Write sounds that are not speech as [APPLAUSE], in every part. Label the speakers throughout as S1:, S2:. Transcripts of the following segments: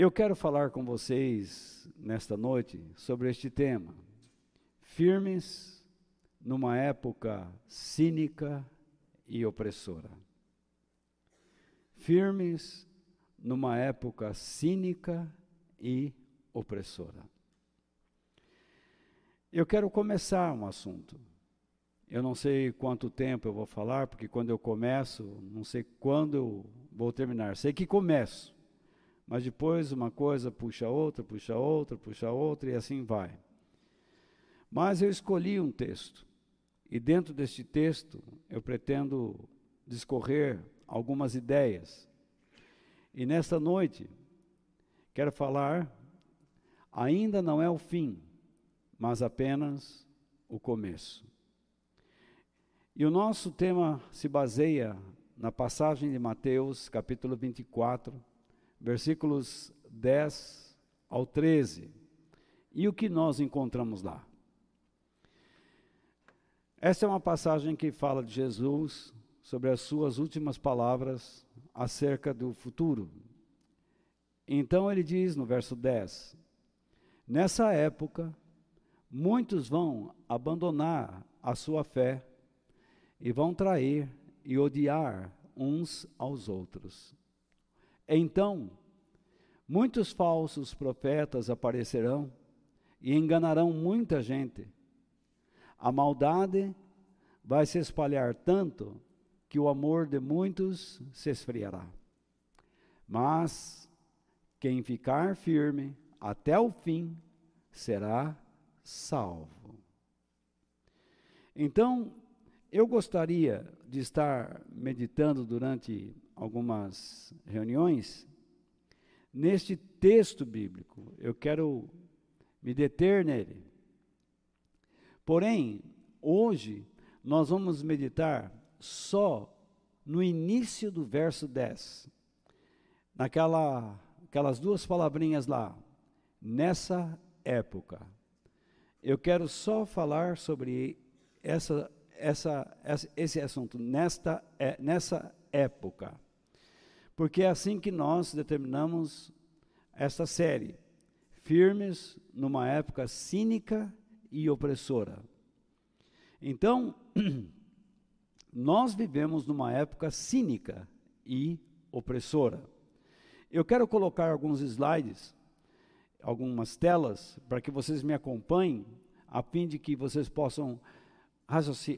S1: Eu quero falar com vocês nesta noite sobre este tema. Firmes numa época cínica e opressora. Firmes numa época cínica e opressora. Eu quero começar um assunto. Eu não sei quanto tempo eu vou falar, porque quando eu começo, não sei quando eu vou terminar. Sei que começo, mas depois uma coisa puxa outra, puxa outra, puxa outra e assim vai. Mas eu escolhi um texto, e dentro deste texto eu pretendo discorrer algumas ideias. E nesta noite, quero falar, ainda não é o fim, mas apenas o começo. E o nosso tema se baseia na passagem de Mateus, capítulo 24, versículos 10 ao 13. E o que nós encontramos lá? Esta é uma passagem que fala de Jesus sobre as suas últimas palavras acerca do futuro. Então ele diz no verso 10: Nessa época, muitos vão abandonar a sua fé e vão trair e odiar uns aos outros. Então, muitos falsos profetas aparecerão e enganarão muita gente. A maldade vai se espalhar tanto que o amor de muitos se esfriará. Mas quem ficar firme até o fim será salvo. Então, eu gostaria de estar meditando durante algumas reuniões neste texto bíblico. Eu quero me deter nele. Porém, hoje nós vamos meditar só no início do verso 10. Naquela aquelas duas palavrinhas lá, nessa época. Eu quero só falar sobre essa essa, esse assunto nesta, é, nessa época. Porque é assim que nós determinamos esta série. Firmes numa época cínica e opressora. Então, [CLEARS THROAT] nós vivemos numa época cínica e opressora. Eu quero colocar alguns slides, algumas telas, para que vocês me acompanhem, a fim de que vocês possam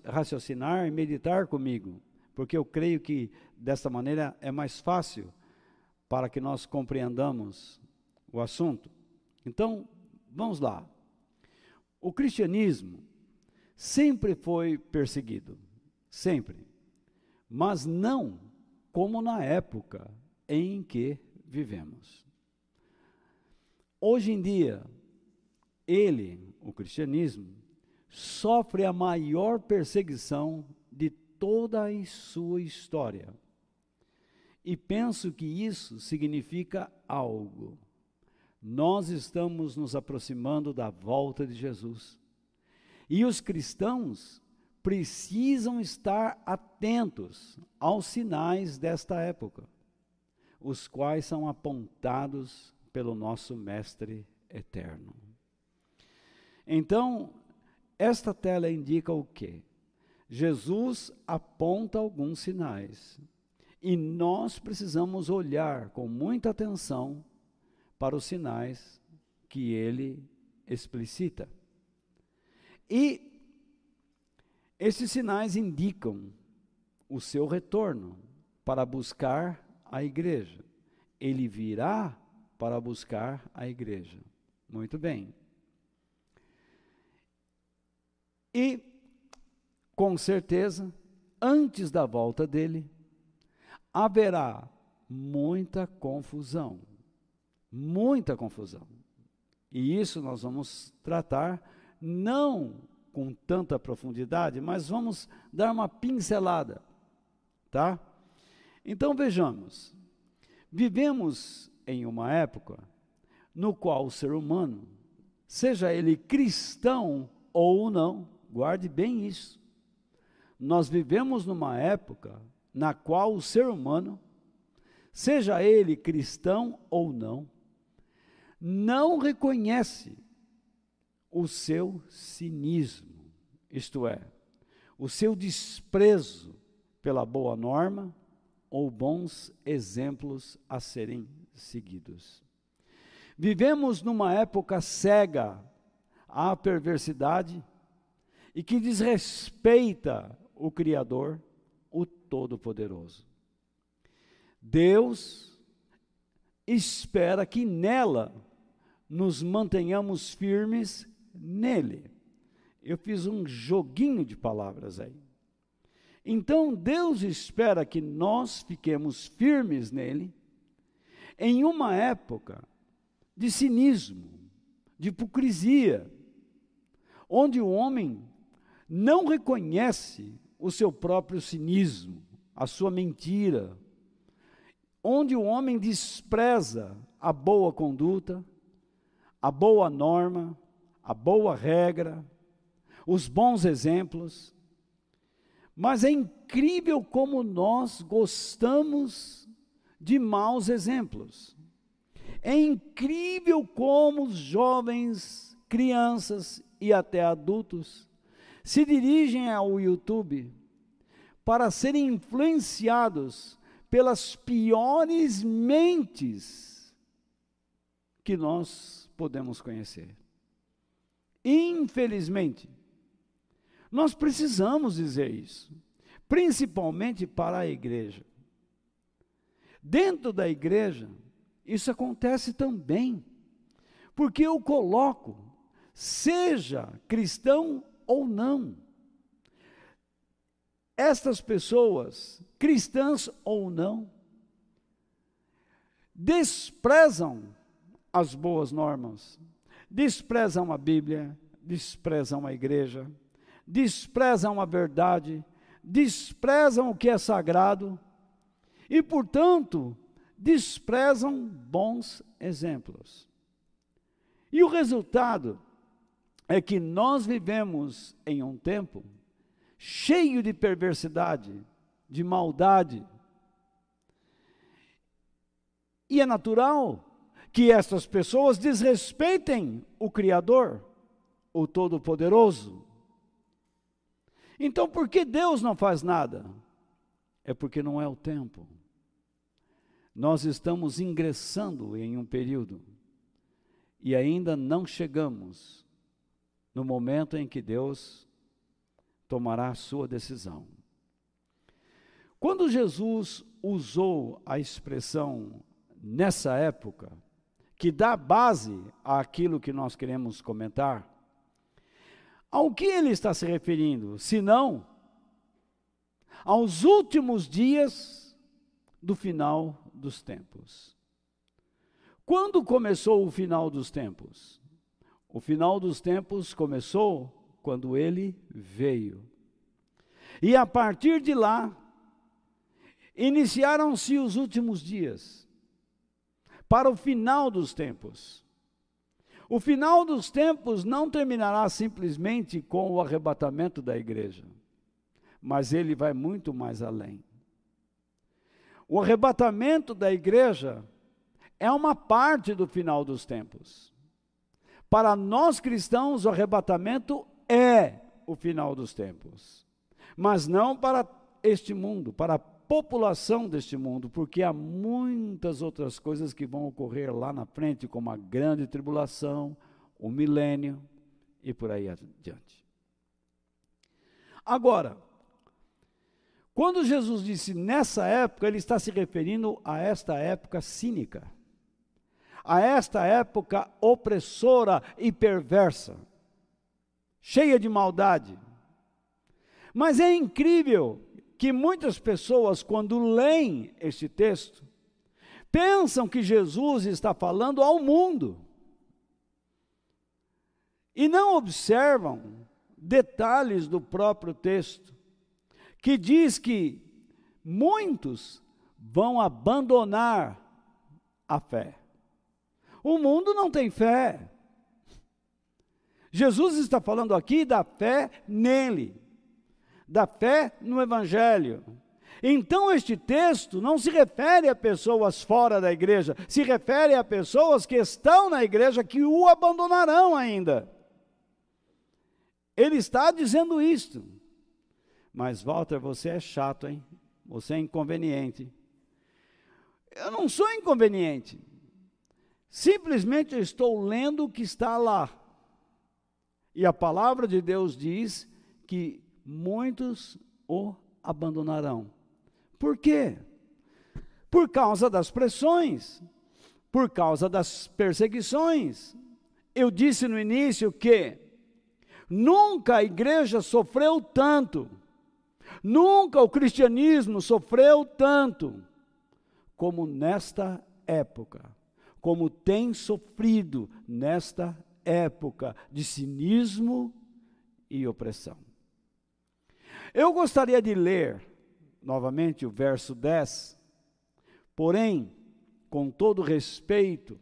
S1: raciocinar e meditar comigo, porque eu creio que desta maneira é mais fácil para que nós compreendamos o assunto. Então, vamos lá. O cristianismo sempre foi perseguido, sempre, mas não como na época em que vivemos. Hoje em dia, ele, o cristianismo, sofre a maior perseguição toda a sua história. E penso que isso significa algo. Nós estamos nos aproximando da volta de Jesus. E os cristãos precisam estar atentos aos sinais desta época, os quais são apontados pelo nosso Mestre eterno. Então, esta tela indica o quê? Jesus aponta alguns sinais. E nós precisamos olhar com muita atenção para os sinais que ele explicita. E esses sinais indicam o seu retorno para buscar a igreja. Ele virá para buscar a igreja. Muito bem. E, com certeza, antes da volta dele, haverá muita confusão. Muita confusão. E isso nós vamos tratar não com tanta profundidade, mas vamos dar uma pincelada, tá? Então vejamos. Vivemos em uma época no qual o ser humano, seja ele cristão ou não, Guarde bem isso. Nós vivemos numa época na qual o ser humano, seja ele cristão ou não, não reconhece o seu cinismo, isto é, o seu desprezo pela boa norma ou bons exemplos a serem seguidos. Vivemos numa época cega à perversidade e que desrespeita o Criador, o Todo-Poderoso. Deus espera que nela nos mantenhamos firmes nele. Eu fiz um joguinho de palavras aí. Então Deus espera que nós fiquemos firmes nele em uma época de cinismo, de hipocrisia, onde o homem não reconhece o seu próprio cinismo, a sua mentira, onde o homem despreza a boa conduta, a boa norma, a boa regra, os bons exemplos. Mas é incrível como nós gostamos de maus exemplos. É incrível como os jovens, crianças e até adultos se dirigem ao YouTube para serem influenciados pelas piores mentes que nós podemos conhecer. Infelizmente, nós precisamos dizer isso, principalmente para a igreja. Dentro da igreja, isso acontece também, porque eu coloco, seja cristão ou não, estas pessoas, cristãs ou não, desprezam as boas normas, desprezam a Bíblia, desprezam a igreja, desprezam a verdade, desprezam o que é sagrado e, portanto, desprezam bons exemplos. E o resultado é que nós vivemos em um tempo cheio de perversidade, de maldade. E é natural que estas pessoas desrespeitem o Criador, o Todo-Poderoso. Então, por que Deus não faz nada? É porque não é o tempo nós estamos ingressando em um período e ainda não chegamos no momento em que Deus tomará a sua decisão. Quando Jesus usou a expressão nessa época, que dá base àquilo que nós queremos comentar, ao que ele está se referindo? Senão, aos últimos dias do final dos tempos. Quando começou o final dos tempos? O final dos tempos começou quando ele veio. E a partir de lá, iniciaram-se os últimos dias, para o final dos tempos. O final dos tempos não terminará simplesmente com o arrebatamento da igreja, mas ele vai muito mais além. O arrebatamento da igreja é uma parte do final dos tempos. Para nós cristãos, o arrebatamento é o final dos tempos, mas não para este mundo, para a população deste mundo, porque há muitas outras coisas que vão ocorrer lá na frente, como a grande tribulação, o milênio e por aí adiante. Agora, quando Jesus disse nessa época, ele está se referindo a esta época cínica, a esta época opressora e perversa, cheia de maldade. Mas é incrível que muitas pessoas, quando leem este texto, pensam que Jesus está falando ao mundo e não observam detalhes do próprio texto que diz que muitos vão abandonar a fé. O mundo não tem fé. Jesus está falando aqui da fé nele, da fé no Evangelho. Então, este texto não se refere a pessoas fora da igreja, se refere a pessoas que estão na igreja que o abandonarão ainda. Ele está dizendo isto. Mas, Walter, você é chato, hein? Você é inconveniente. Eu não sou inconveniente. Simplesmente eu estou lendo o que está lá. E a palavra de Deus diz que muitos o abandonarão. Por quê? Por causa das pressões, por causa das perseguições. Eu disse no início que nunca a igreja sofreu tanto, nunca o cristianismo sofreu tanto como nesta época, como tem sofrido nesta época de cinismo e opressão. Eu gostaria de ler novamente o verso 10. Porém, com todo respeito,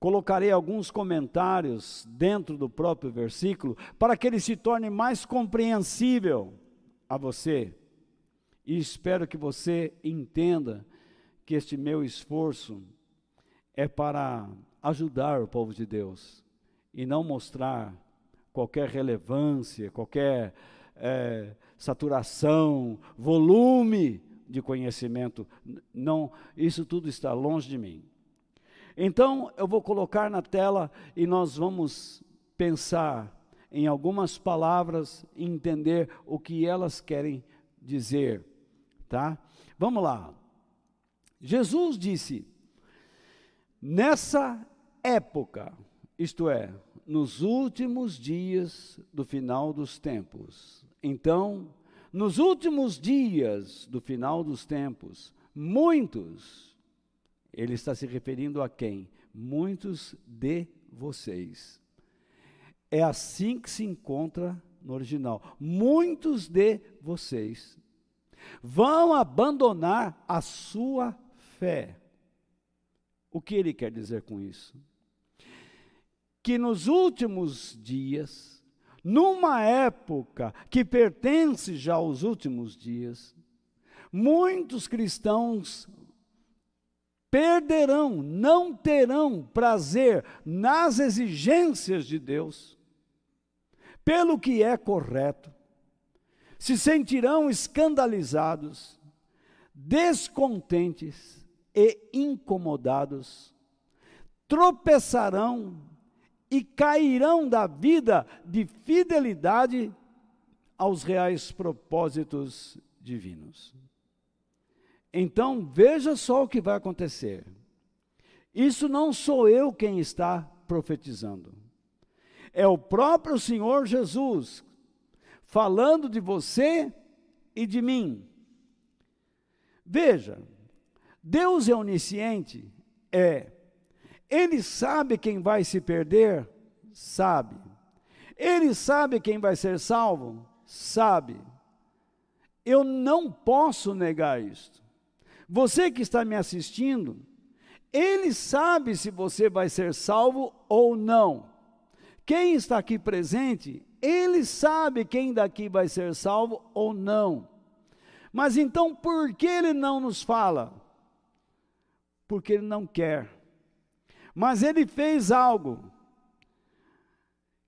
S1: colocarei alguns comentários dentro do próprio versículo para que ele se torne mais compreensível a você. E espero que você entenda que este meu esforço é para ajudar o povo de Deus e não mostrar qualquer relevância, qualquer é, saturação, volume de conhecimento. Não, isso tudo está longe de mim. Então, eu vou colocar na tela e nós vamos pensar em algumas palavras e entender o que elas querem dizer, tá? Vamos lá. Jesus disse: Nessa época, isto é, nos últimos dias do final dos tempos, então, nos últimos dias do final dos tempos, muitos, ele está se referindo a quem? Muitos de vocês. É assim que se encontra no original. Muitos de vocês vão abandonar a sua fé. O que ele quer dizer com isso? Que nos últimos dias, numa época que pertence já aos últimos dias, muitos cristãos perderão, não terão prazer nas exigências de Deus, pelo que é correto, se sentirão escandalizados, descontentes e incomodados, tropeçarão e cairão da vida de fidelidade aos reais propósitos divinos. Então, veja só o que vai acontecer. Isso não sou eu quem está profetizando. É o próprio Senhor Jesus falando de você e de mim. Veja, Deus é onisciente? É. Ele sabe quem vai se perder? Sabe. Ele sabe quem vai ser salvo? Sabe. Eu não posso negar isto. Você que está me assistindo, ele sabe se você vai ser salvo ou não. Quem está aqui presente, ele sabe quem daqui vai ser salvo ou não. Mas então por que ele não nos fala? Porque ele não quer. Mas ele fez algo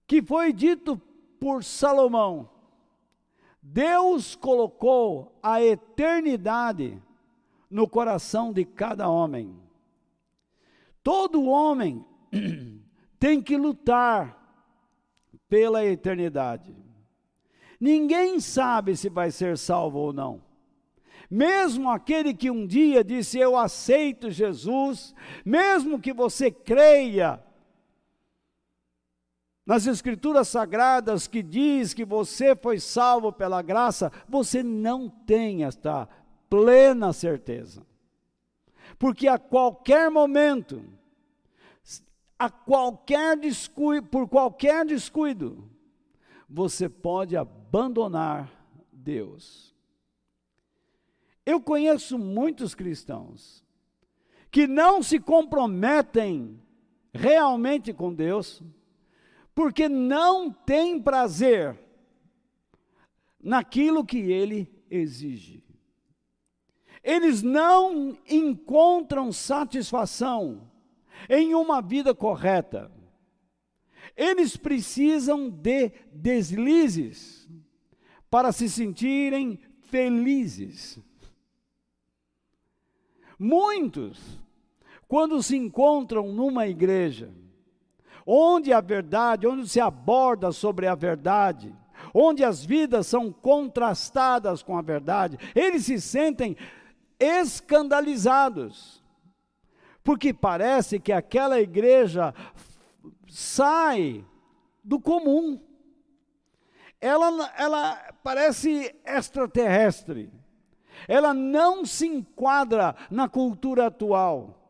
S1: que foi dito por Salomão. Deus colocou a eternidade no coração de cada homem. Todo homem [CLEARS THROAT] tem que lutar pela eternidade. Ninguém sabe se vai ser salvo ou não. Mesmo aquele que um dia disse eu aceito Jesus, mesmo que você creia nas escrituras sagradas que diz que você foi salvo pela graça, você não tem esta plena certeza. Porque a qualquer momento, a qualquer descuido, por qualquer descuido, você pode abandonar Deus. Eu conheço muitos cristãos que não se comprometem realmente com Deus, porque não têm prazer naquilo que Ele exige. Eles não encontram satisfação em uma vida correta. Eles precisam de deslizes para se sentirem felizes. Muitos, quando se encontram numa igreja, onde a verdade, onde se aborda sobre a verdade, onde as vidas são contrastadas com a verdade, eles se sentem escandalizados, porque parece que aquela igreja sai do comum. Ela, ela parece extraterrestre. Ela não se enquadra na cultura atual.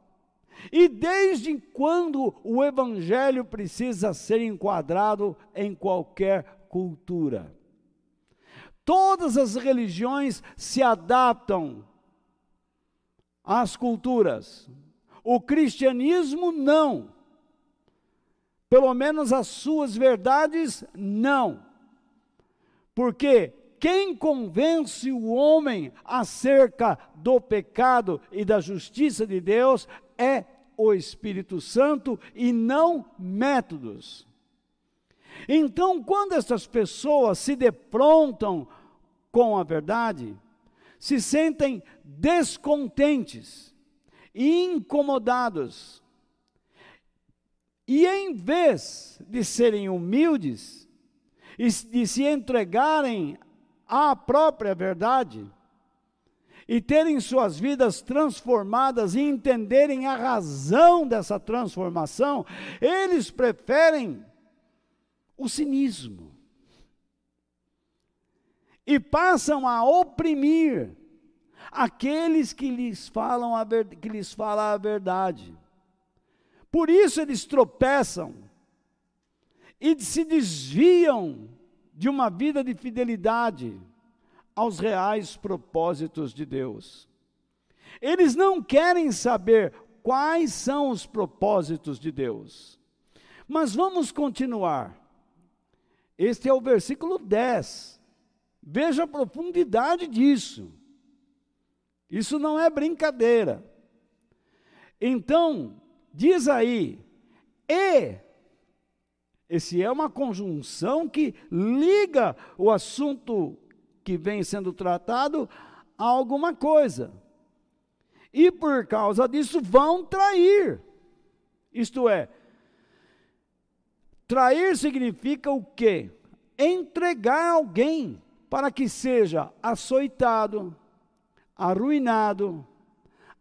S1: E desde quando o evangelho precisa ser enquadrado em qualquer cultura? Todas as religiões se adaptam às culturas. O cristianismo não. Pelo menos as suas verdades não. Porque quem convence o homem acerca do pecado e da justiça de Deus é o Espírito Santo e não métodos. Então, quando essas pessoas se deprontam com a verdade, se sentem descontentes, incomodados, e em vez de serem humildes e de se entregarem à própria verdade, e terem suas vidas transformadas e entenderem a razão dessa transformação, eles preferem o cinismo. E passam a oprimir aqueles que lhes falam a, ver, que lhes falam a verdade. Por isso eles tropeçam e se desviam de uma vida de fidelidade aos reais propósitos de Deus. Eles não querem saber quais são os propósitos de Deus. Mas vamos continuar. Este é o versículo 10. Veja a profundidade disso. Isso não é brincadeira. Então, diz aí, e, esse é uma conjunção que liga o assunto que vem sendo tratado a alguma coisa. E por causa disso vão trair. Isto é, trair significa o quê? Entregar alguém para que seja açoitado, arruinado,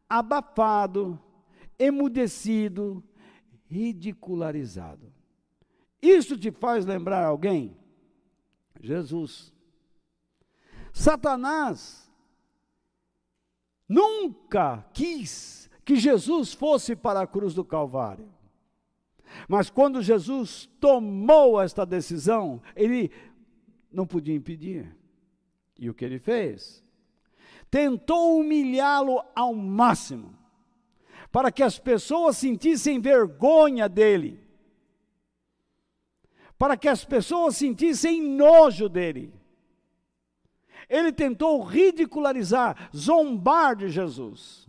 S1: abafado, emudecido, ridicularizado. Isso te faz lembrar alguém? Jesus. Satanás nunca quis que Jesus fosse para a cruz do Calvário. Mas quando Jesus tomou esta decisão, ele não podia impedir. E o que ele fez? Tentou humilhá-lo ao máximo, para que as pessoas sentissem vergonha dele, para que as pessoas sentissem nojo dele. Ele tentou ridicularizar, zombar de Jesus.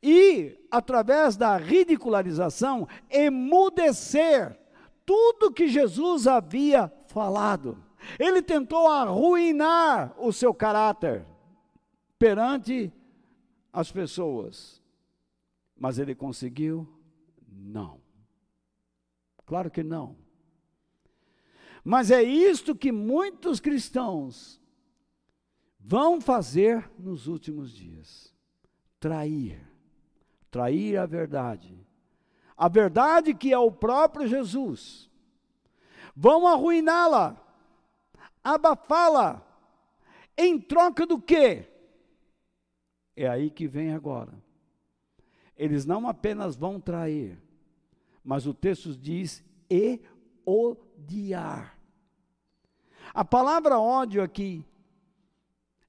S1: E, através da ridicularização, emudecer tudo que Jesus havia falado. Ele tentou arruinar o seu caráter perante as pessoas. Mas ele conseguiu? Não. Claro que não. Mas é isto que muitos cristãos vão fazer nos últimos dias: trair, trair a verdade. A verdade que é o próprio Jesus. Vão arruiná-la, abafá-la, em troca do quê? É aí que vem agora. Eles não apenas vão trair, mas o texto diz e odiar. A palavra ódio aqui,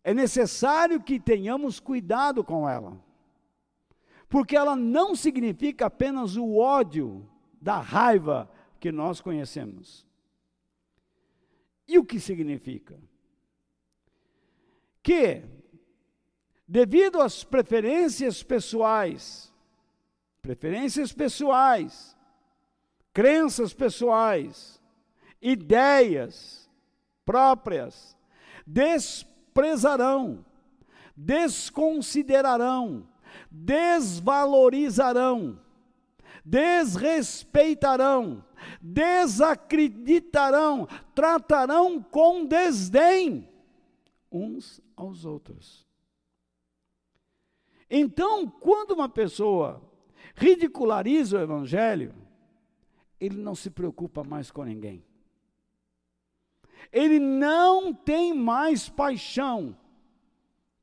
S1: é necessário que tenhamos cuidado com ela, porque ela não significa apenas o ódio da raiva que nós conhecemos. E o que significa? Que devido às preferências pessoais, preferências pessoais, crenças pessoais, ideias próprias, desprezarão, desconsiderarão, desvalorizarão, desrespeitarão, desacreditarão, tratarão com desdém uns aos outros. Então, quando uma pessoa ridiculariza o Evangelho, ele não se preocupa mais com ninguém. Ele não tem mais paixão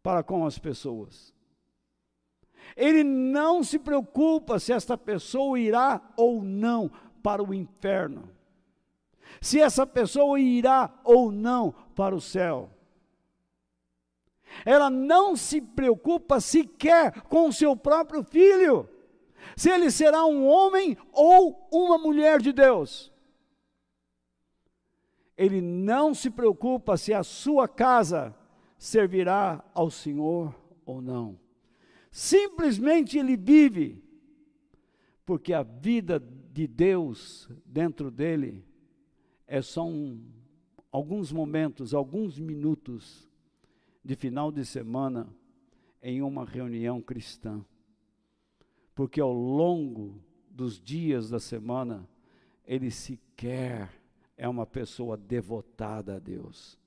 S1: para com as pessoas. Ele não se preocupa se esta pessoa irá ou não para o inferno. Se essa pessoa irá ou não para o céu. Ela não se preocupa sequer com o seu próprio filho, se ele será um homem ou uma mulher de Deus. Ele não se preocupa se a sua casa servirá ao Senhor ou não. Simplesmente ele vive, porque a vida de Deus dentro dele é só um, alguns momentos, alguns minutos de final de semana em uma reunião cristã. Porque ao longo dos dias da semana, ele sequer é uma pessoa devotada a Deus.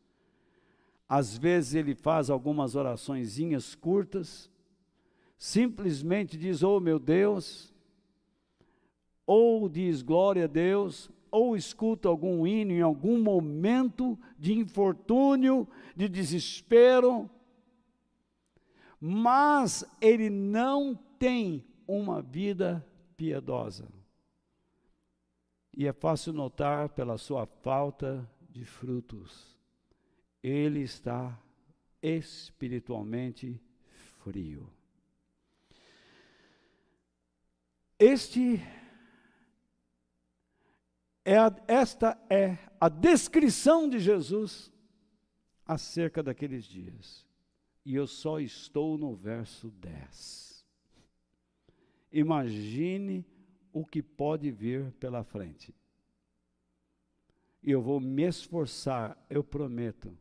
S1: Às vezes ele faz algumas oraçõezinhas curtas, simplesmente diz: "Oh meu Deus", ou diz glória a Deus, ou escuta algum hino em algum momento de infortúnio, de desespero, mas ele não tem uma vida piedosa. E é fácil notar pela sua falta de frutos. Ele está espiritualmente frio. Este é a, esta é a descrição de Jesus acerca daqueles dias. E eu só estou no verso 10. Imagine o que pode vir pela frente. E eu vou me esforçar, eu prometo,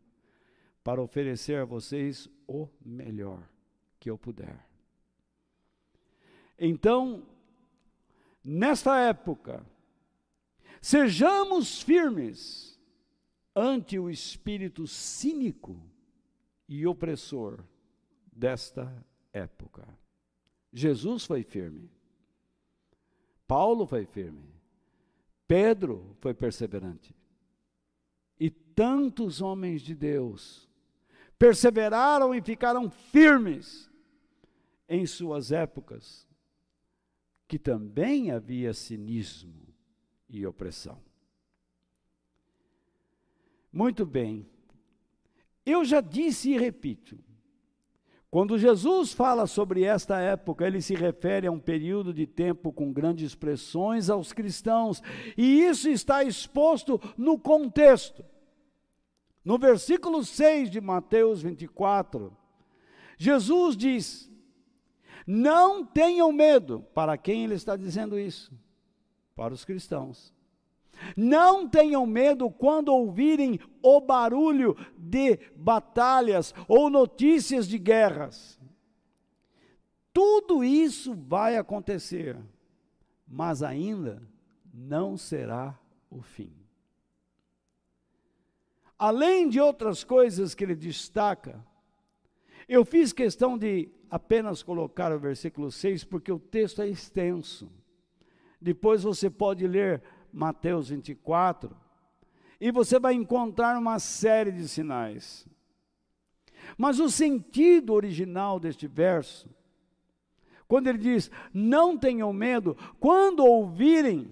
S1: para oferecer a vocês o melhor que eu puder. Então, nesta época, sejamos firmes ante o espírito cínico e opressor desta época. Jesus foi firme. Paulo foi firme. Pedro foi perseverante. E tantos homens de Deus perseveraram e ficaram firmes em suas épocas, que também havia cinismo e opressão. Muito bem, eu já disse e repito, quando Jesus fala sobre esta época, ele se refere a um período de tempo com grandes pressões aos cristãos, e isso está exposto no contexto. No versículo 6 de Mateus 24, Jesus diz: Não tenham medo. Para quem ele está dizendo isso? Para os cristãos. Não tenham medo quando ouvirem o barulho de batalhas ou notícias de guerras. Tudo isso vai acontecer, mas ainda não será o fim. Além de outras coisas que ele destaca, eu fiz questão de apenas colocar o versículo 6, porque o texto é extenso. Depois você pode ler Mateus 24, e você vai encontrar uma série de sinais. Mas o sentido original deste verso, quando ele diz: Não tenham medo, quando ouvirem,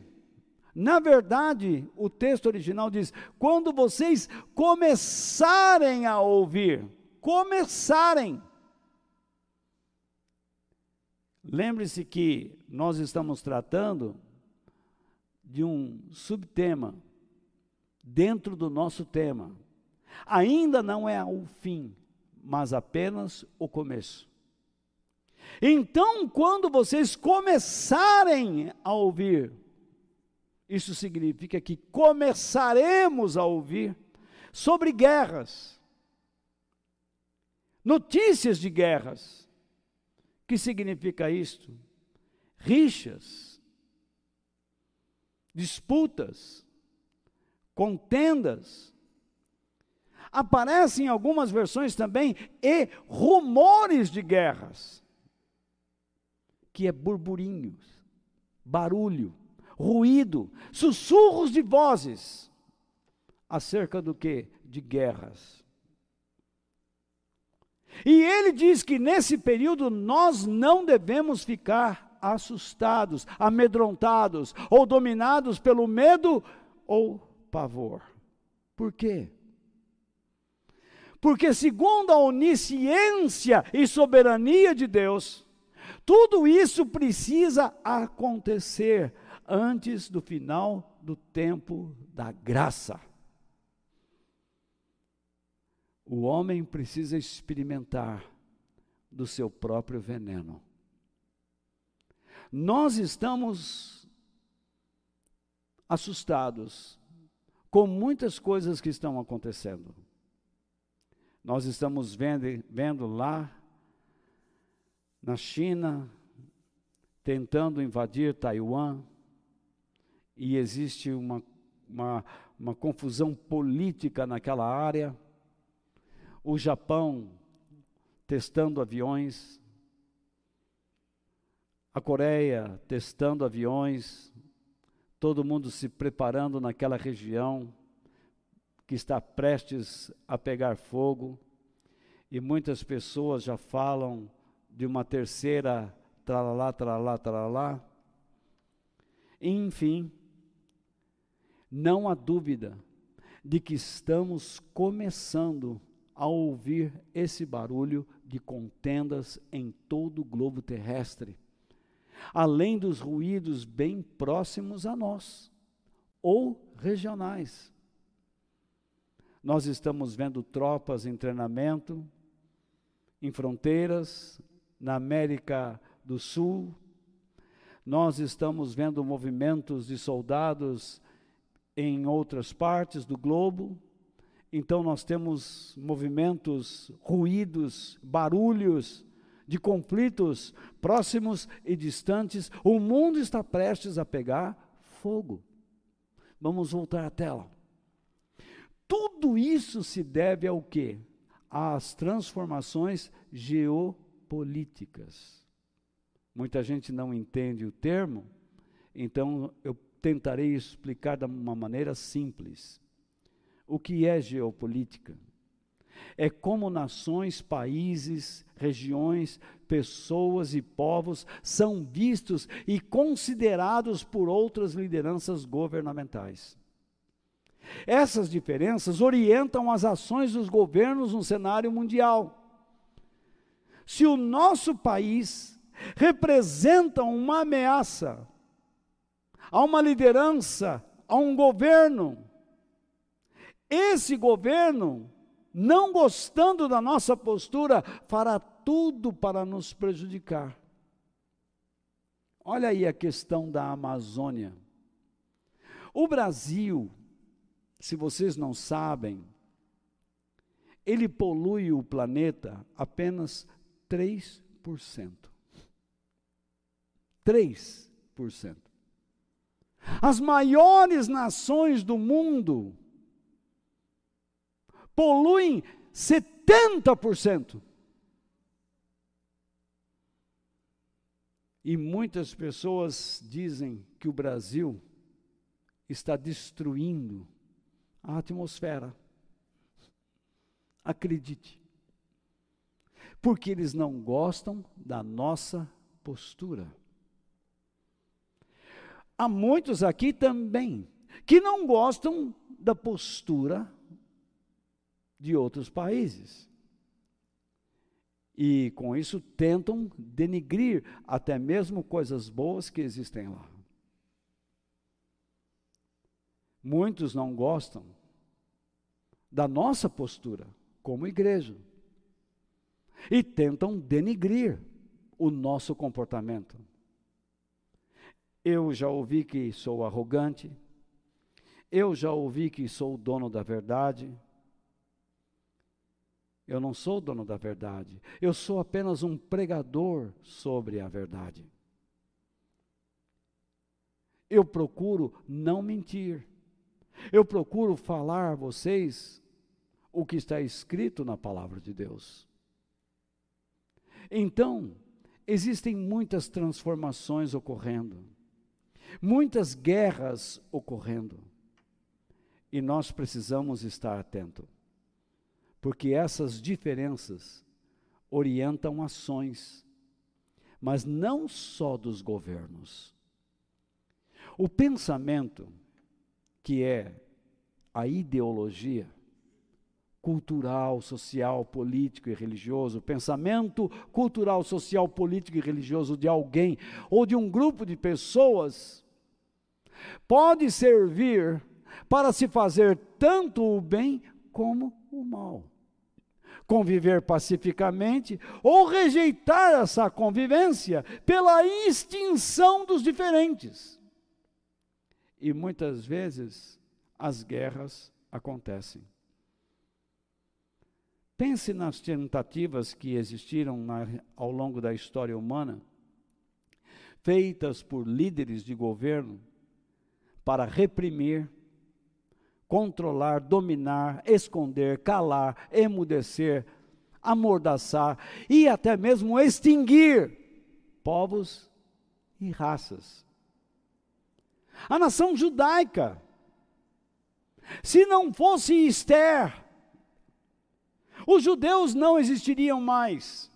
S1: na verdade, o texto original diz: quando vocês começarem a ouvir, começarem. Lembre-se que nós estamos tratando de um subtema dentro do nosso tema. Ainda não é o fim, mas apenas o começo. Então, quando vocês começarem a ouvir, isso significa que começaremos a ouvir sobre guerras, notícias de guerras. O que significa isto? Rixas, disputas, contendas. Aparecem em algumas versões também e rumores de guerras, que é burburinhos, barulho, ruído, sussurros de vozes acerca do que? De guerras. E ele diz que nesse período nós não devemos ficar assustados, amedrontados ou dominados pelo medo ou pavor. Por quê? Porque, segundo a onisciência e soberania de Deus, tudo isso precisa acontecer antes do final do tempo da graça. O homem precisa experimentar do seu próprio veneno. Nós estamos assustados com muitas coisas que estão acontecendo. Nós estamos vendo, vendo lá na China, tentando invadir Taiwan, e existe uma, uma, uma confusão política naquela área o Japão testando aviões, a Coreia testando aviões, todo mundo se preparando naquela região que está prestes a pegar fogo, e muitas pessoas já falam de uma terceira tralalá, tralalá, tralalá. Enfim, não há dúvida de que estamos começando ao ouvir esse barulho de contendas em todo o globo terrestre, além dos ruídos bem próximos a nós ou regionais. Nós estamos vendo tropas em treinamento em fronteiras, na América do Sul, nós estamos vendo movimentos de soldados em outras partes do globo, então nós temos movimentos, ruídos, barulhos de conflitos próximos e distantes. O mundo está prestes a pegar fogo. Vamos voltar à tela. Tudo isso se deve ao quê? Às transformações geopolíticas. Muita gente não entende o termo, então eu tentarei explicar de uma maneira simples. O que é geopolítica? É como nações, países, regiões, pessoas e povos são vistos e considerados por outras lideranças governamentais. Essas diferenças orientam as ações dos governos no cenário mundial. Se o nosso país representa uma ameaça a uma liderança, a um governo, esse governo, não gostando da nossa postura, fará tudo para nos prejudicar. Olha aí a questão da Amazônia. O Brasil, se vocês não sabem, ele polui o planeta apenas 3%. 3%. As maiores nações do mundo poluem 70%. E muitas pessoas dizem que o Brasil está destruindo a atmosfera. Acredite. Porque eles não gostam da nossa postura. Há muitos aqui também que não gostam da postura de outros países. E com isso tentam denigrir até mesmo coisas boas que existem lá. Muitos não gostam da nossa postura como igreja e tentam denigrir o nosso comportamento. Eu já ouvi que sou arrogante, eu já ouvi que sou o dono da verdade. Eu não sou o dono da verdade, eu sou apenas um pregador sobre a verdade. Eu procuro não mentir, eu procuro falar a vocês o que está escrito na palavra de Deus. Então, existem muitas transformações ocorrendo, muitas guerras ocorrendo, e nós precisamos estar atentos, porque essas diferenças orientam ações, mas não só dos governos. O pensamento, que é a ideologia, cultural, social, político e religioso, pensamento cultural, social, político e religioso de alguém ou de um grupo de pessoas, pode servir para se fazer tanto o bem como o mal. Conviver pacificamente ou rejeitar essa convivência pela extinção dos diferentes. E muitas vezes as guerras acontecem. Pense nas tentativas que existiram na, ao longo da história humana, feitas por líderes de governo para reprimir, controlar, dominar, esconder, calar, emudecer, amordaçar e até mesmo extinguir povos e raças. A nação judaica, se não fosse Esther, os judeus não existiriam mais.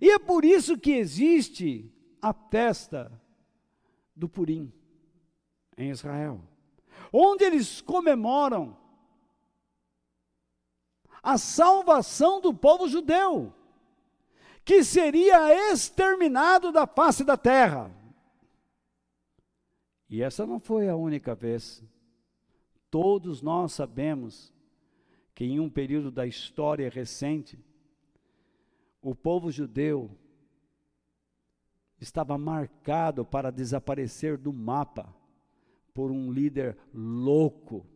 S1: E é por isso que existe a festa do Purim em Israel, onde eles comemoram a salvação do povo judeu, que seria exterminado da face da terra. E essa não foi a única vez. Todos nós sabemos que em um período da história recente, o povo judeu estava marcado para desaparecer do mapa por um líder louco,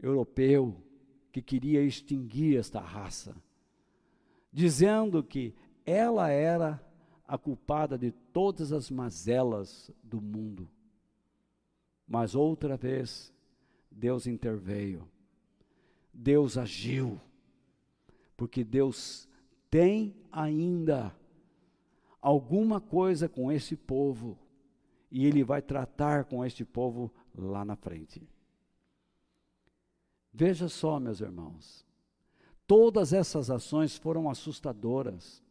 S1: europeu, que queria extinguir esta raça, dizendo que ela era a culpada de todas as mazelas do mundo. Mas outra vez, Deus interveio Deus agiu, porque Deus tem ainda alguma coisa com esse povo, e Ele vai tratar com este povo lá na frente. Veja só, meus irmãos, todas essas ações foram assustadoras.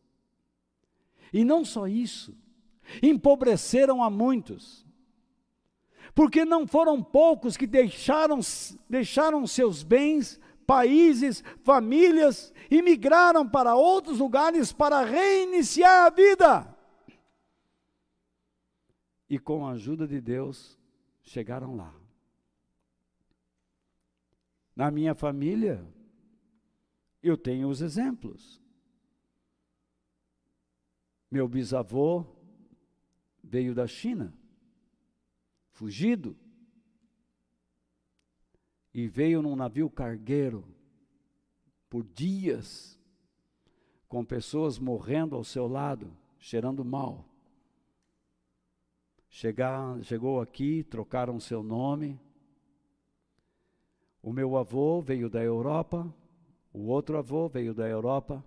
S1: E não só isso, empobreceram a muitos porque não foram poucos que deixaram, deixaram seus bens países, famílias e migraram para outros lugares para reiniciar a vida. E com a ajuda de Deus, chegaram lá. Na minha família, eu tenho os exemplos. Meu bisavô veio da China, fugido e veio num navio cargueiro por dias, com pessoas morrendo ao seu lado, cheirando mal. Chegar, chegou aqui, trocaram seu nome. O meu avô veio da Europa, o outro avô veio da Europa,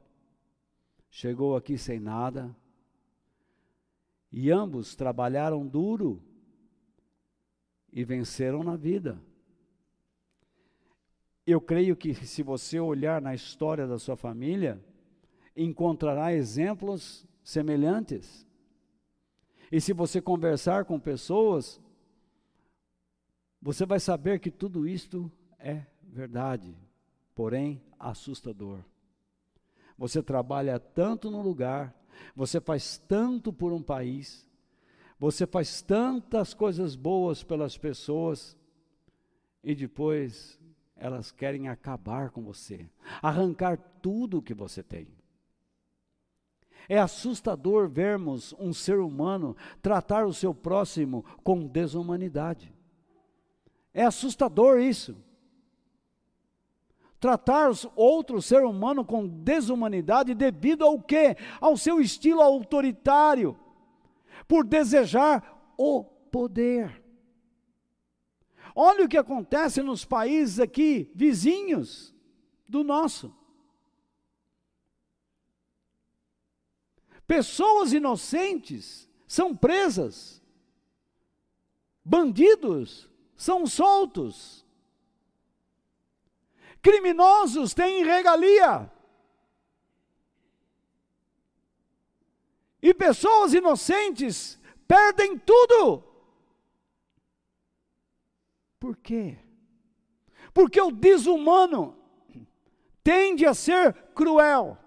S1: chegou aqui sem nada, e ambos trabalharam duro e venceram na vida. Eu creio que se você olhar na história da sua família, encontrará exemplos semelhantes. E se você conversar com pessoas, você vai saber que tudo isto é verdade, porém assustador. Você trabalha tanto no lugar, você faz tanto por um país, você faz tantas coisas boas pelas pessoas, e depois elas querem acabar com você, arrancar tudo o que você tem. É assustador vermos um ser humano tratar o seu próximo com desumanidade. É assustador isso. Tratar outro ser humano com desumanidade devido ao quê? Ao seu estilo autoritário, por desejar o poder. Olha o que acontece nos países aqui vizinhos do nosso. Pessoas inocentes são presas, bandidos são soltos, criminosos têm regalia. E pessoas inocentes perdem tudo. Por quê? Porque o desumano tende a ser cruel.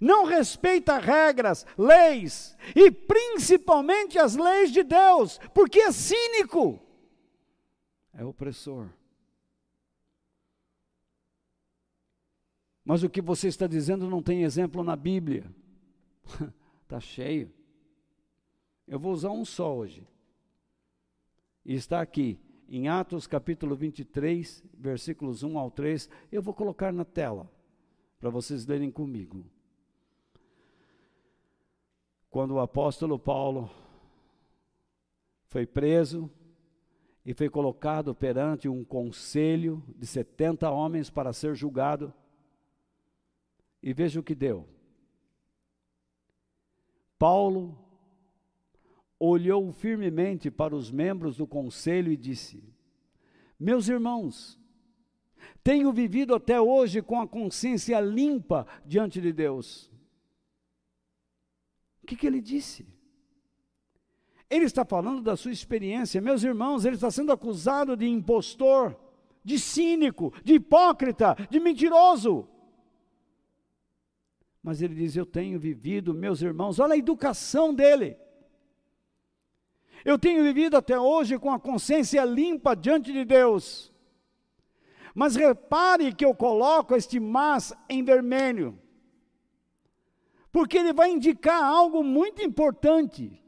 S1: Não respeita regras, leis e principalmente as leis de Deus, porque é cínico. É opressor. Mas o que você está dizendo não tem exemplo na Bíblia. Está [LAUGHS] cheio. Eu vou usar um só hoje. E está aqui, em Atos capítulo 23, versículos 1 ao 3. Eu vou colocar na tela, para vocês lerem comigo. Quando o apóstolo Paulo foi preso e foi colocado perante um conselho de 70 homens para ser julgado, e veja o que deu. Paulo olhou firmemente para os membros do conselho e disse: Meus irmãos, tenho vivido até hoje com a consciência limpa diante de Deus. Que, que ele disse? Ele está falando da sua experiência. Meus irmãos, ele está sendo acusado de impostor, de cínico, de hipócrita, de mentiroso. Mas ele diz: Eu tenho vivido, meus irmãos, olha a educação dele. Eu tenho vivido até hoje com a consciência limpa diante de Deus. Mas repare que eu coloco este mas em vermelho. Porque ele vai indicar algo muito importante.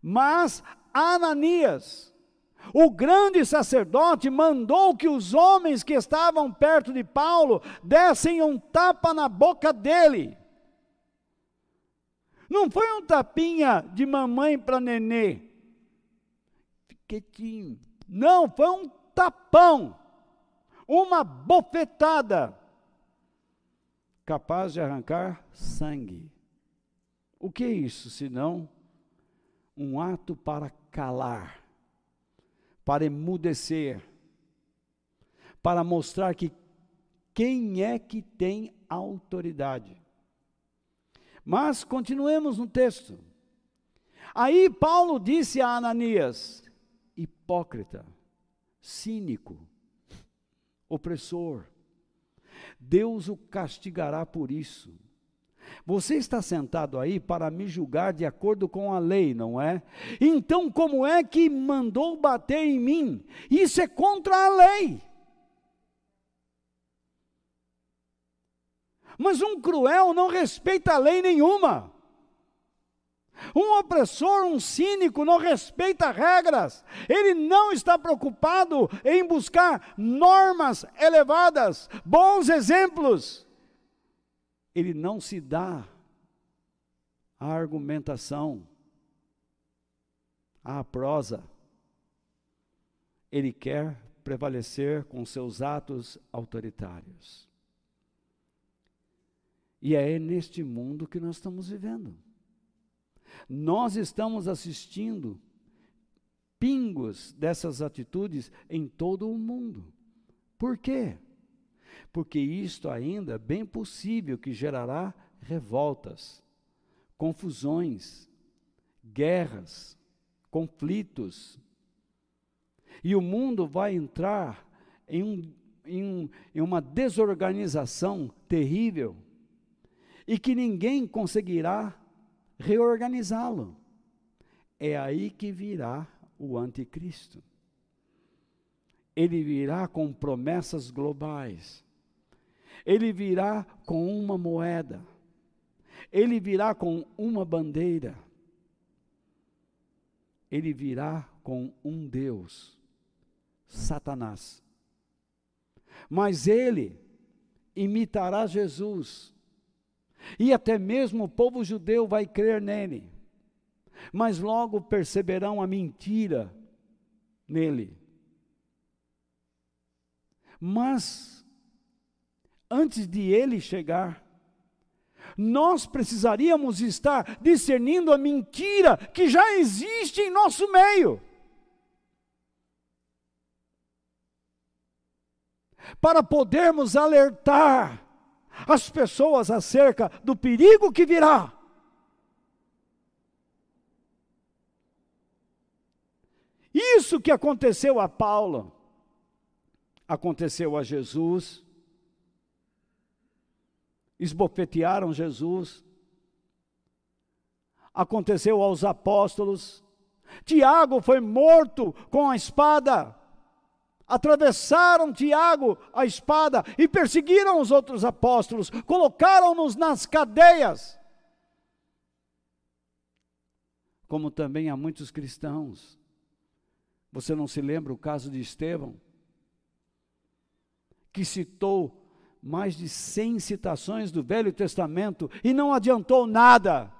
S1: Mas Ananias, o grande sacerdote, mandou que os homens que estavam perto de Paulo dessem um tapa na boca dele. Não foi um tapinha de mamãe para nenê quietinho. Não, foi um tapão, uma bofetada, capaz de arrancar sangue. O que é isso, senão um ato para calar, para emudecer, para mostrar que quem é que tem autoridade. Mas continuemos no texto. Aí Paulo disse a Ananias: hipócrita, cínico, opressor. Deus o castigará por isso. Você está sentado aí para me julgar de acordo com a lei, não é? Então, como é que mandou bater em mim? Isso é contra a lei. Mas um cruel não respeita a lei nenhuma. Um opressor, um cínico, não respeita regras. Ele não está preocupado em buscar normas elevadas, bons exemplos. Ele não se dá a argumentação, a prosa. Ele quer prevalecer com seus atos autoritários. E é neste mundo que nós estamos vivendo. Nós estamos assistindo pingos dessas atitudes em todo o mundo. Por quê? Porque isto ainda é bem possível que gerará revoltas, confusões, guerras, conflitos. E o mundo vai entrar em, um, em, um, em uma desorganização terrível e que ninguém conseguirá reorganizá-lo. É aí que virá o anticristo. Ele virá com promessas globais. Ele virá com uma moeda. Ele virá com uma bandeira. Ele virá com um Deus, Satanás. Mas ele imitará Jesus. E até mesmo o povo judeu vai crer nele. Mas logo perceberão a mentira nele. Mas, antes de ele chegar, nós precisaríamos estar discernindo a mentira que já existe em nosso meio. Para podermos alertar as pessoas acerca do perigo que virá. Isso que aconteceu a Paulo, aconteceu a Jesus, esbofetearam Jesus, aconteceu aos apóstolos, Tiago foi morto com a espada, atravessaram Tiago a espada e perseguiram os outros apóstolos, colocaram-nos nas cadeias. Como também há muitos cristãos. Você não se lembra o caso de Estevão? Que citou mais de 100 citações do Velho Testamento e não adiantou nada.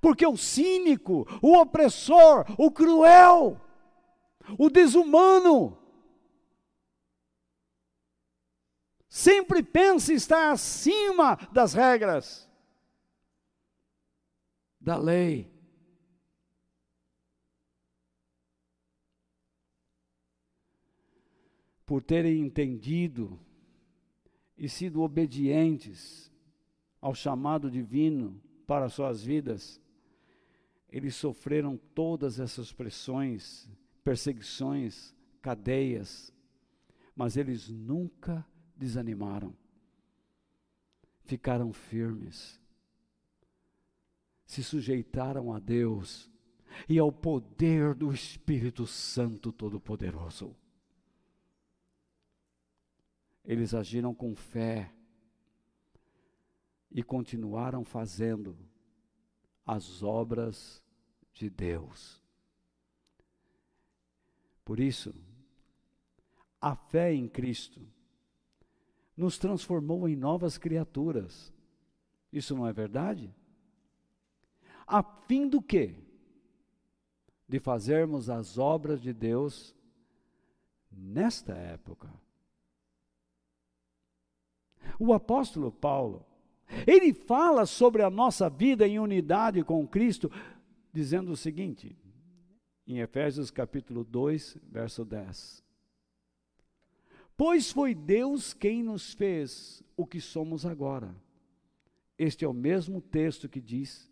S1: Porque o cínico, o opressor, o cruel, o desumano, sempre pensa estar acima das regras, da lei. Por terem entendido e sido obedientes ao chamado divino para suas vidas, eles sofreram todas essas pressões, perseguições, cadeias, mas eles nunca desanimaram, ficaram firmes, se sujeitaram a Deus e ao poder do Espírito Santo Todo-Poderoso. Eles agiram com fé e continuaram fazendo as obras de Deus. Por isso, a fé em Cristo nos transformou em novas criaturas. Isso não é verdade? A fim do quê? De fazermos as obras de Deus nesta época o apóstolo Paulo, ele fala sobre a nossa vida em unidade com Cristo, dizendo o seguinte, em Efésios capítulo 2, verso 10. Pois foi Deus quem nos fez o que somos agora. Este é o mesmo texto que diz: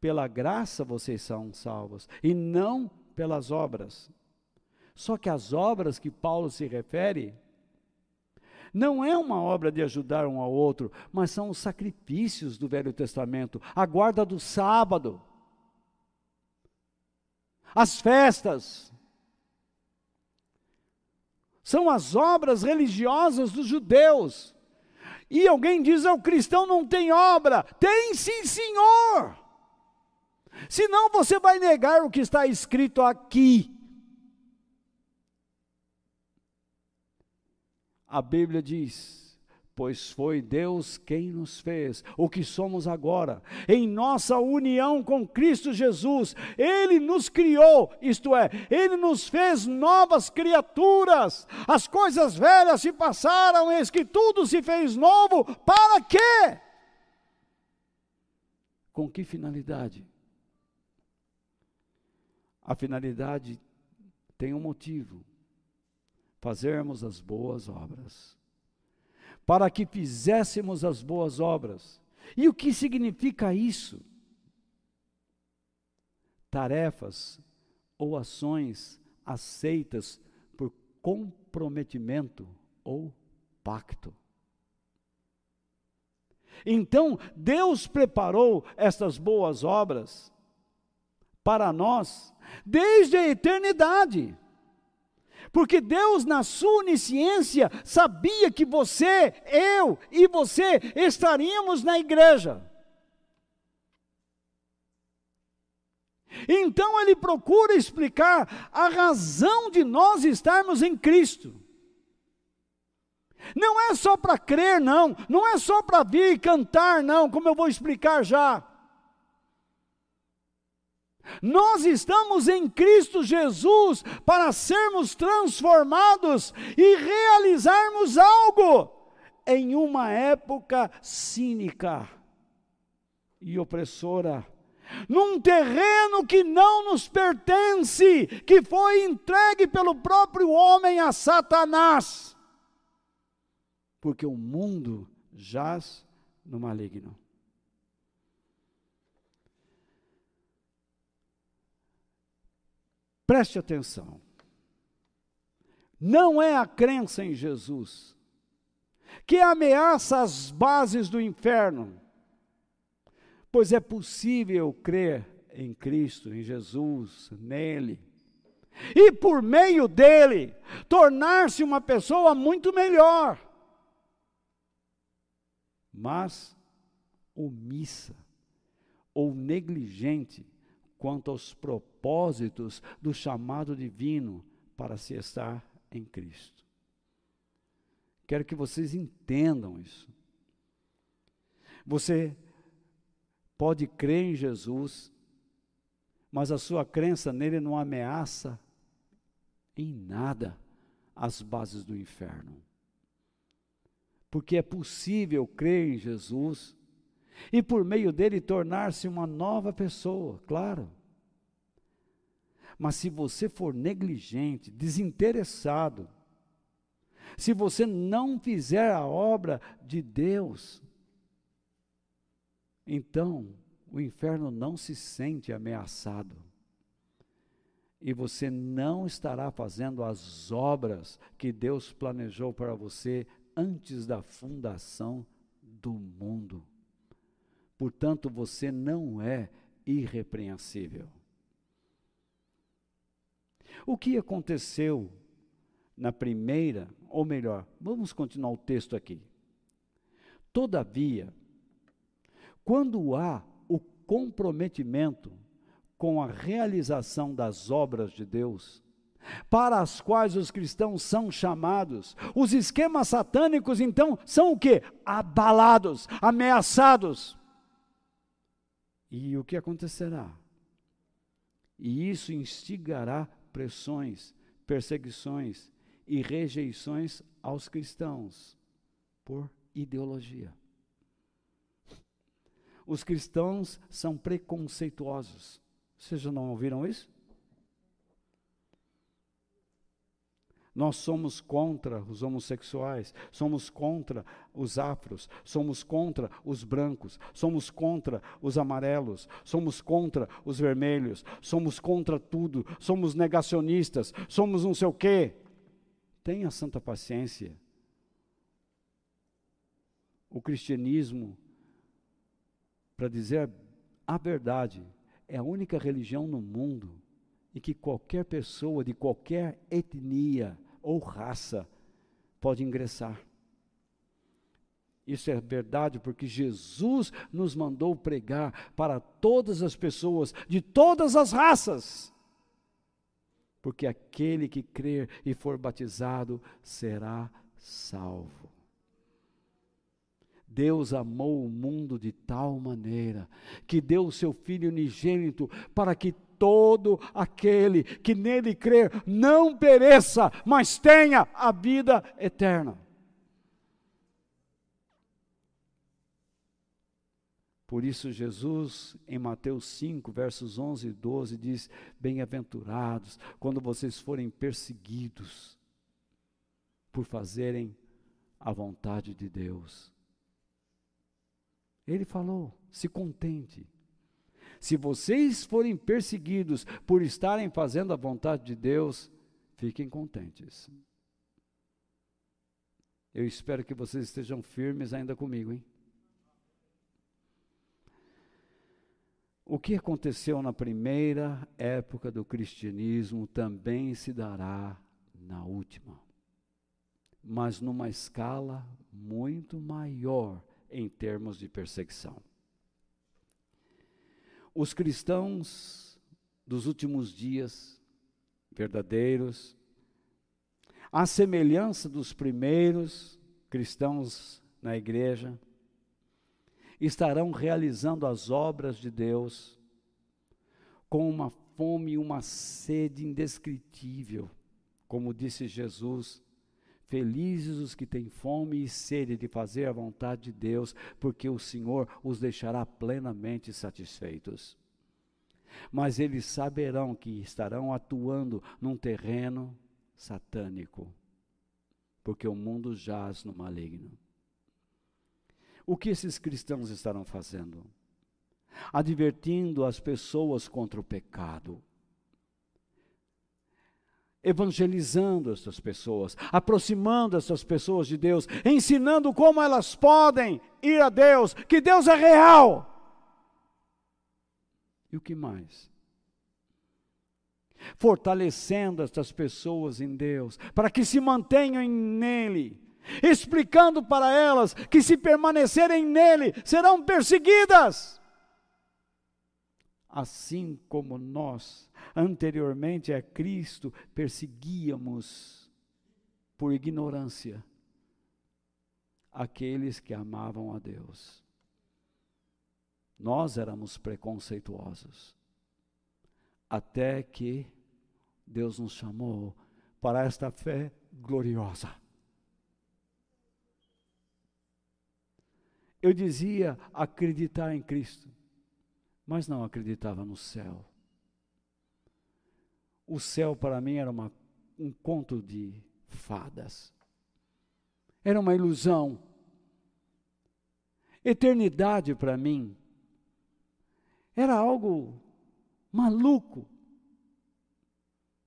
S1: pela graça vocês são salvos, e não pelas obras. Só que as obras que Paulo se refere não é uma obra de ajudar um ao outro, mas são os sacrifícios do Velho Testamento, a guarda do sábado, as festas. São as obras religiosas dos judeus. E alguém diz: o cristão não tem obra. Tem sim, senhor. Senão você vai negar o que está escrito aqui. a Bíblia diz: Pois foi Deus quem nos fez o que somos agora, em nossa união com Cristo Jesus, Ele nos criou, isto é, Ele nos fez novas criaturas, as coisas velhas se passaram, eis que tudo se fez novo, para quê? Com que finalidade? A finalidade tem um motivo fazermos as boas obras. Para que fizéssemos as boas obras. E o que significa isso? Tarefas ou ações aceitas por comprometimento ou pacto. Então, Deus preparou estas boas obras para nós desde a eternidade. Porque Deus, na sua onisciência, sabia que você, eu e você estaríamos na igreja. Então ele procura explicar a razão de nós estarmos em Cristo. Não é só para crer, não, não é só para vir e cantar, não, como eu vou explicar já. Nós estamos em Cristo Jesus para sermos transformados e realizarmos algo em uma época cínica e opressora, num terreno que não nos pertence, que foi entregue pelo próprio homem a Satanás, porque o mundo jaz no maligno. Preste atenção. Não é a crença em Jesus que ameaça as bases do inferno, pois é possível crer em Cristo, em Jesus, nele, e por meio dele tornar-se uma pessoa muito melhor, mas omissa ou negligente quanto aos propósitos do chamado divino para se estar em Cristo. Quero que vocês entendam isso. Você pode crer em Jesus, mas a sua crença nele não ameaça em nada as bases do inferno. Porque é possível crer em Jesus e por meio dele tornar-se uma nova pessoa, claro. Mas se você for negligente, desinteressado, se você não fizer a obra de Deus, então o inferno não se sente ameaçado. E você não estará fazendo as obras que Deus planejou para você antes da fundação do mundo. Portanto, você não é irrepreensível. O que aconteceu na primeira, ou melhor, vamos continuar o texto aqui. Todavia, quando há o comprometimento com a realização das obras de Deus, para as quais os cristãos são chamados, os esquemas satânicos então são o que? Abalados, ameaçados. E o que acontecerá? E isso instigará pressões, perseguições e rejeições aos cristãos por ideologia. Os cristãos são preconceituosos. Vocês já não ouviram isso? Nós somos contra os homossexuais, somos contra os afros, somos contra os brancos, somos contra os amarelos, somos contra os vermelhos, somos contra tudo, somos negacionistas, somos não sei o quê. Tenha santa paciência. O cristianismo, para dizer a verdade, é a única religião no mundo em que qualquer pessoa de qualquer etnia ou raça pode ingressar. Isso é verdade porque Jesus nos mandou pregar para todas as pessoas de todas as raças. Porque aquele que crer e for batizado será salvo. Deus amou o mundo de tal maneira que deu o seu Filho unigênito para que todo aquele que nele crer não pereça, mas tenha a vida eterna. Por isso, Jesus, em Mateus 5, versos 11 e 12, diz: Bem-aventurados quando vocês forem perseguidos por fazerem a vontade de Deus. Ele falou: se contente, se vocês forem perseguidos por estarem fazendo a vontade de Deus, fiquem contentes. Eu espero que vocês estejam firmes ainda comigo, hein? O que aconteceu na primeira época do cristianismo também se dará na última, mas numa escala muito maior em termos de perseguição. Os cristãos dos últimos dias verdadeiros, à semelhança dos primeiros cristãos na igreja, estarão realizando as obras de Deus com uma fome e uma sede indescritível, como disse Jesus. Felizes os que têm fome e sede de fazer a vontade de Deus, porque o Senhor os deixará plenamente satisfeitos. Mas eles saberão que estarão atuando num terreno satânico, porque o mundo jaz no maligno. O que esses cristãos estarão fazendo? Advertindo as pessoas contra o pecado, evangelizando essas pessoas, aproximando essas pessoas de Deus, ensinando como elas podem ir a Deus, que Deus é real. E o que mais? Fortalecendo essas pessoas em Deus, para que se mantenham nele, explicando para elas que se permanecerem nele serão perseguidas. Assim como nós, anteriormente a Cristo, perseguíamos por ignorância aqueles que amavam a Deus. Nós éramos preconceituosos. Até que Deus nos chamou para esta fé gloriosa. Eu dizia acreditar em Cristo, mas não acreditava no céu. O céu para mim era uma, um conto de fadas, era uma ilusão. Eternidade para mim era algo maluco.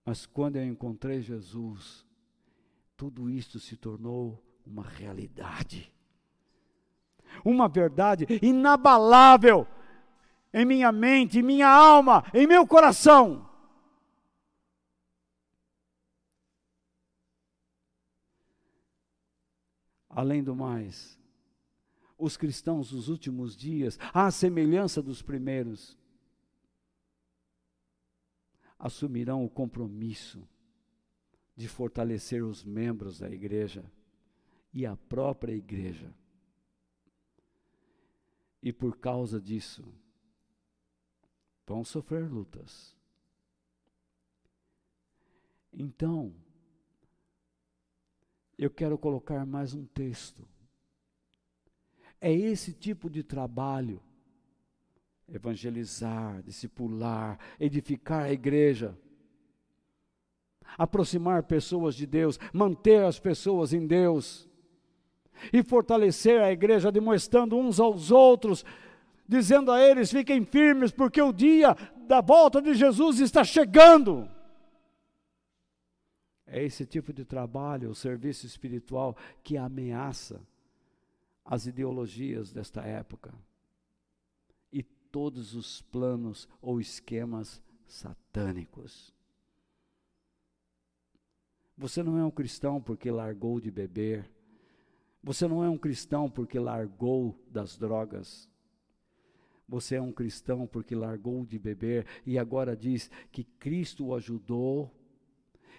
S1: Mas quando eu encontrei Jesus, tudo isso se tornou uma realidade. Uma verdade inabalável em minha mente, em minha alma, em meu coração. Além do mais, os cristãos dos últimos dias, à semelhança dos primeiros, assumirão o compromisso de fortalecer os membros da igreja e a própria igreja. E por causa disso, vão sofrer lutas. Então, eu quero colocar mais um texto. É esse tipo de trabalho. Evangelizar, discipular, edificar a igreja, aproximar pessoas de Deus, manter as pessoas em Deus. E fortalecer a igreja, demonstrando uns aos outros, dizendo a eles: fiquem firmes, porque o dia da volta de Jesus está chegando. É esse tipo de trabalho, o serviço espiritual, que ameaça as ideologias desta época e todos os planos ou esquemas satânicos. Você não é um cristão porque largou de beber. Você não é um cristão porque largou das drogas. Você é um cristão porque largou de beber e agora diz que Cristo o ajudou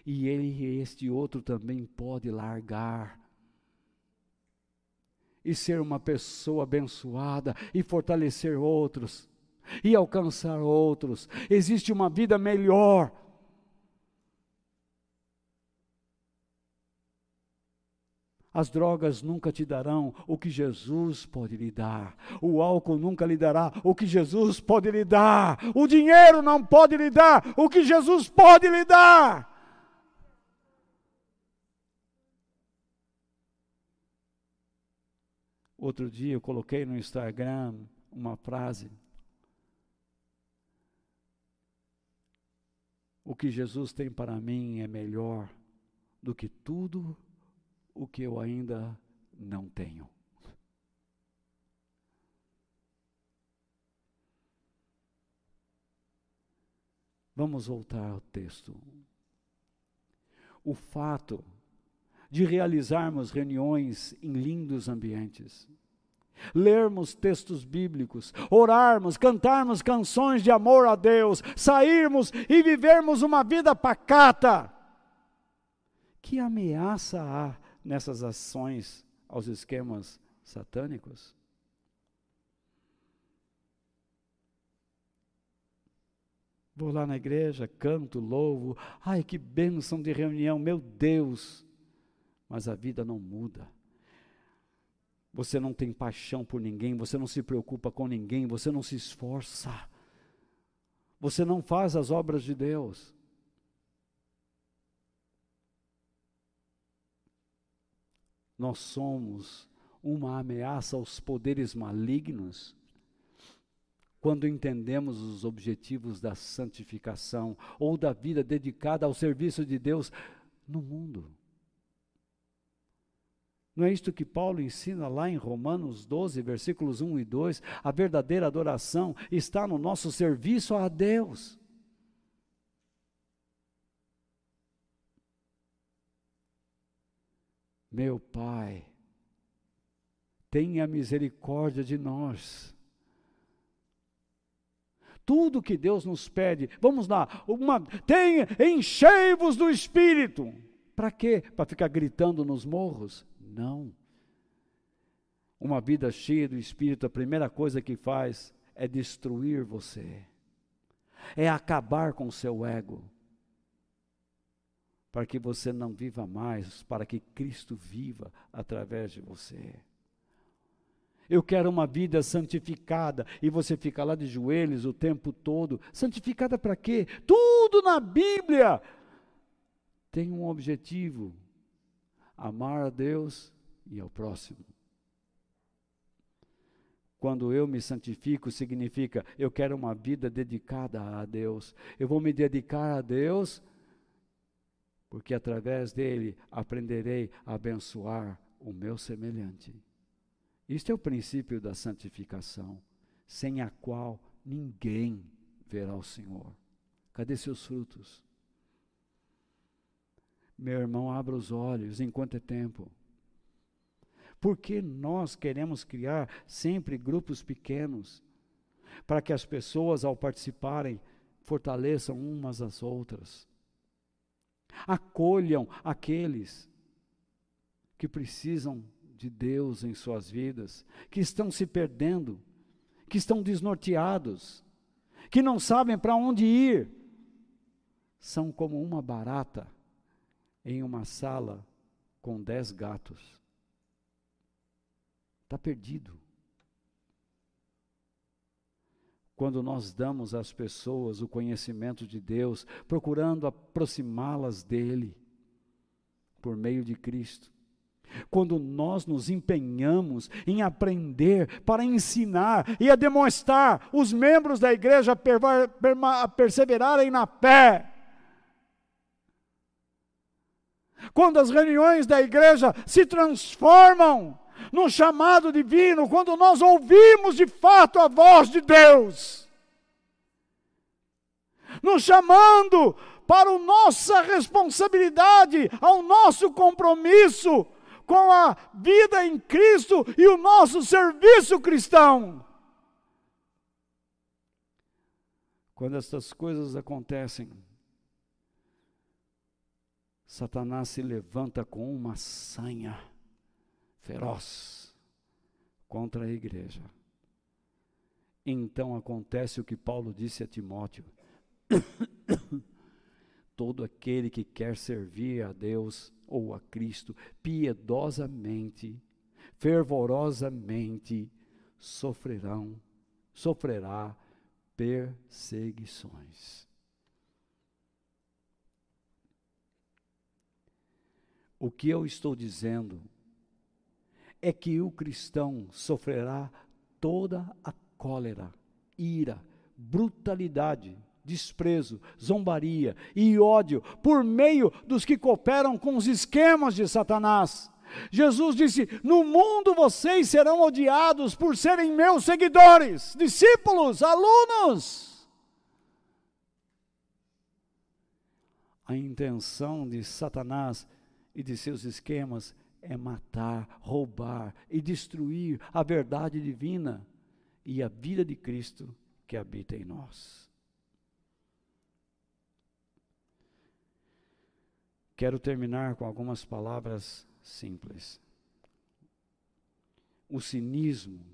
S1: e ele este outro também pode largar e ser uma pessoa abençoada e fortalecer outros e alcançar outros. Existe uma vida melhor. As drogas nunca te darão o que Jesus pode lhe dar. O álcool nunca lhe dará o que Jesus pode lhe dar. O dinheiro não pode lhe dar o que Jesus pode lhe dar. Outro dia eu coloquei no Instagram uma frase. O que Jesus tem para mim é melhor do que tudo o que eu ainda não tenho. Vamos voltar ao texto. O fato de realizarmos reuniões em lindos ambientes, lermos textos bíblicos, orarmos, cantarmos canções de amor a Deus, sairmos e vivermos uma vida pacata. Que ameaça há nessas ações aos esquemas satânicos? Vou lá na igreja, canto, louvo, ai que bênção de reunião, meu Deus! Mas a vida não muda você não tem paixão por ninguém, você não se preocupa com ninguém, você não se esforça, você não faz as obras de Deus. Nós somos uma ameaça aos poderes malignos quando entendemos os objetivos da santificação ou da vida dedicada ao serviço de Deus no mundo. Não é isto que Paulo ensina lá em Romanos 12, versículos 1 e 2? A verdadeira adoração está no nosso serviço a Deus. Meu Pai, tenha misericórdia de nós. Tudo que Deus nos pede, vamos lá, uma, tenha, enchei-vos do Espírito. Para quê? Para ficar gritando nos morros? Não. Uma vida cheia do Espírito, a primeira coisa que faz é destruir você, é acabar com o seu ego, para que você não viva mais, para que Cristo viva através de você. Eu quero uma vida santificada. E você fica lá de joelhos o tempo todo. Santificada para quê? Tudo na Bíblia tem um objetivo: amar a Deus e ao próximo. Quando eu me santifico, significa eu quero uma vida dedicada a Deus. Eu vou me dedicar a Deus, porque através dele aprenderei a abençoar o meu semelhante. Isto é o princípio da santificação, sem a qual ninguém verá o Senhor. Cadê seus frutos? Meu irmão, abra os olhos enquanto é tempo. Porque nós queremos criar sempre grupos pequenos, para que as pessoas, ao participarem, fortaleçam umas às outras. Acolham aqueles que precisam de Deus em suas vidas, que estão se perdendo, que estão desnorteados, que não sabem para onde ir. São como uma barata em uma sala com dez gatos. Está perdido. Quando nós damos às pessoas o conhecimento de Deus, procurando aproximá-las dele, por meio de Cristo. Quando nós nos empenhamos em aprender para ensinar e a demonstrar os membros da igreja a perseverarem na fé, quando as reuniões da igreja se transformam num chamado divino, quando nós ouvimos de fato a voz de Deus, nos chamando para a nossa responsabilidade, ao nosso compromisso com a vida em Cristo e o nosso serviço cristão. Quando essas coisas acontecem, Satanás se levanta com uma sanha feroz contra a igreja. Então acontece o que Paulo disse a Timóteo: [COUGHS] todo aquele que quer servir a Deus ou a Cristo piedosamente, fervorosamente, sofrerão, sofrerá perseguições. O que eu estou dizendo é que o cristão sofrerá toda a cólera, ira, brutalidade, desprezo, zombaria e ódio por meio dos que cooperam com os esquemas de Satanás. Jesus disse: No mundo vocês serão odiados por serem meus seguidores, discípulos, alunos. A intenção de Satanás e de seus esquemas é matar, roubar e destruir a verdade divina e a vida de Cristo que habita em nós. Quero terminar com algumas palavras simples. O cinismo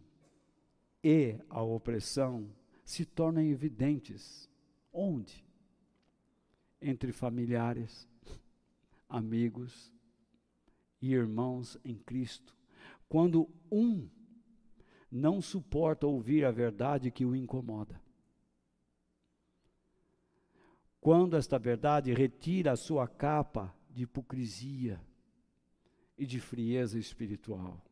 S1: e a opressão se tornam evidentes. Onde? Entre familiares, amigos e irmãos em Cristo. Quando um não suporta ouvir a verdade que o incomoda. Quando esta verdade retira a sua capa de hipocrisia e de frieza espiritual.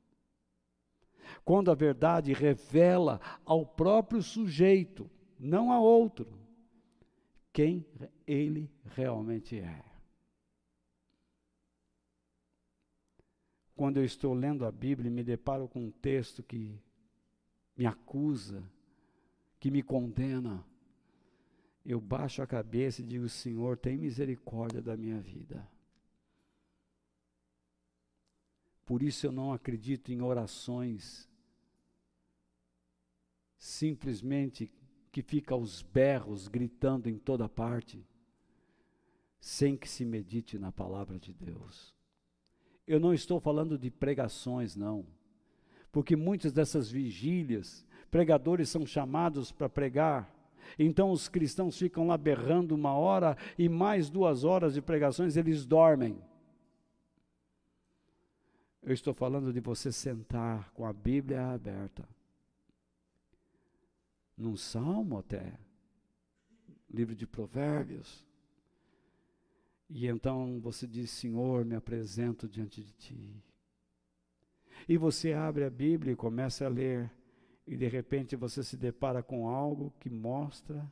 S1: Quando a verdade revela ao próprio sujeito, não a outro, quem ele realmente é. Quando eu estou lendo a Bíblia e me deparo com um texto que me acusa, que me condena, eu baixo a cabeça e digo: Senhor, tem misericórdia da minha vida. Por isso eu não acredito em orações simplesmente que fica aos berros gritando em toda parte, sem que se medite na palavra de Deus. Eu não estou falando de pregações, não porque muitas dessas vigílias, pregadores são chamados para pregar. Então os cristãos ficam lá berrando uma hora e mais duas horas de pregações eles dormem. Eu estou falando de você sentar com a Bíblia aberta, num salmo até, livro de Provérbios. E então você diz: Senhor, me apresento diante de ti. E você abre a Bíblia e começa a ler, e de repente você se depara com algo que mostra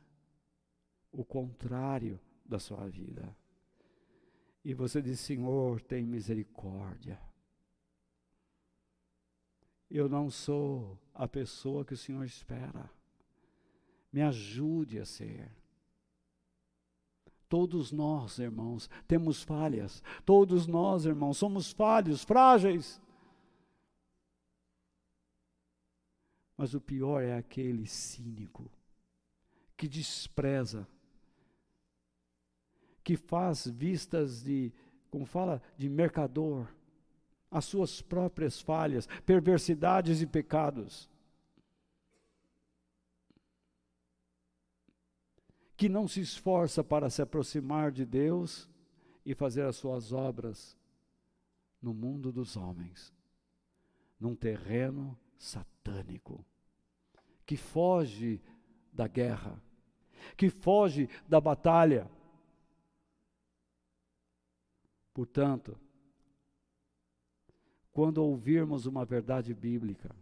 S1: o contrário da sua vida. E você diz: Senhor, tem misericórdia. Eu não sou a pessoa que o Senhor espera. Me ajude a ser. Todos nós, irmãos, temos falhas. Todos nós, irmãos, somos falhos, frágeis. Mas o pior é aquele cínico que despreza, que faz vistas de, como fala, de mercador, as suas próprias falhas, perversidades e pecados. Que não se esforça para se aproximar de Deus e fazer as suas obras no mundo dos homens, num terreno satânico que foge da guerra, que foge da batalha. Portanto, quando ouvirmos uma verdade bíblica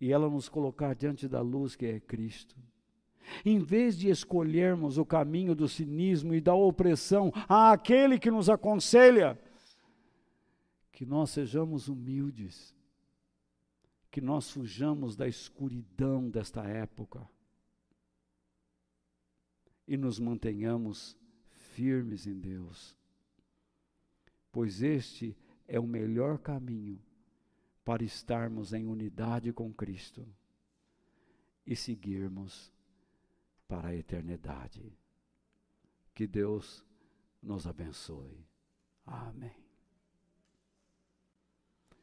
S1: e ela nos colocar diante da luz que é Cristo, em vez de escolhermos o caminho do cinismo e da opressão àquele que nos aconselha, que nós sejamos humildes que nós fujamos da escuridão desta época e nos mantenhamos firmes em Deus, pois este é o melhor caminho para estarmos em unidade com Cristo e seguirmos para a eternidade. Que Deus nos abençoe. Amém.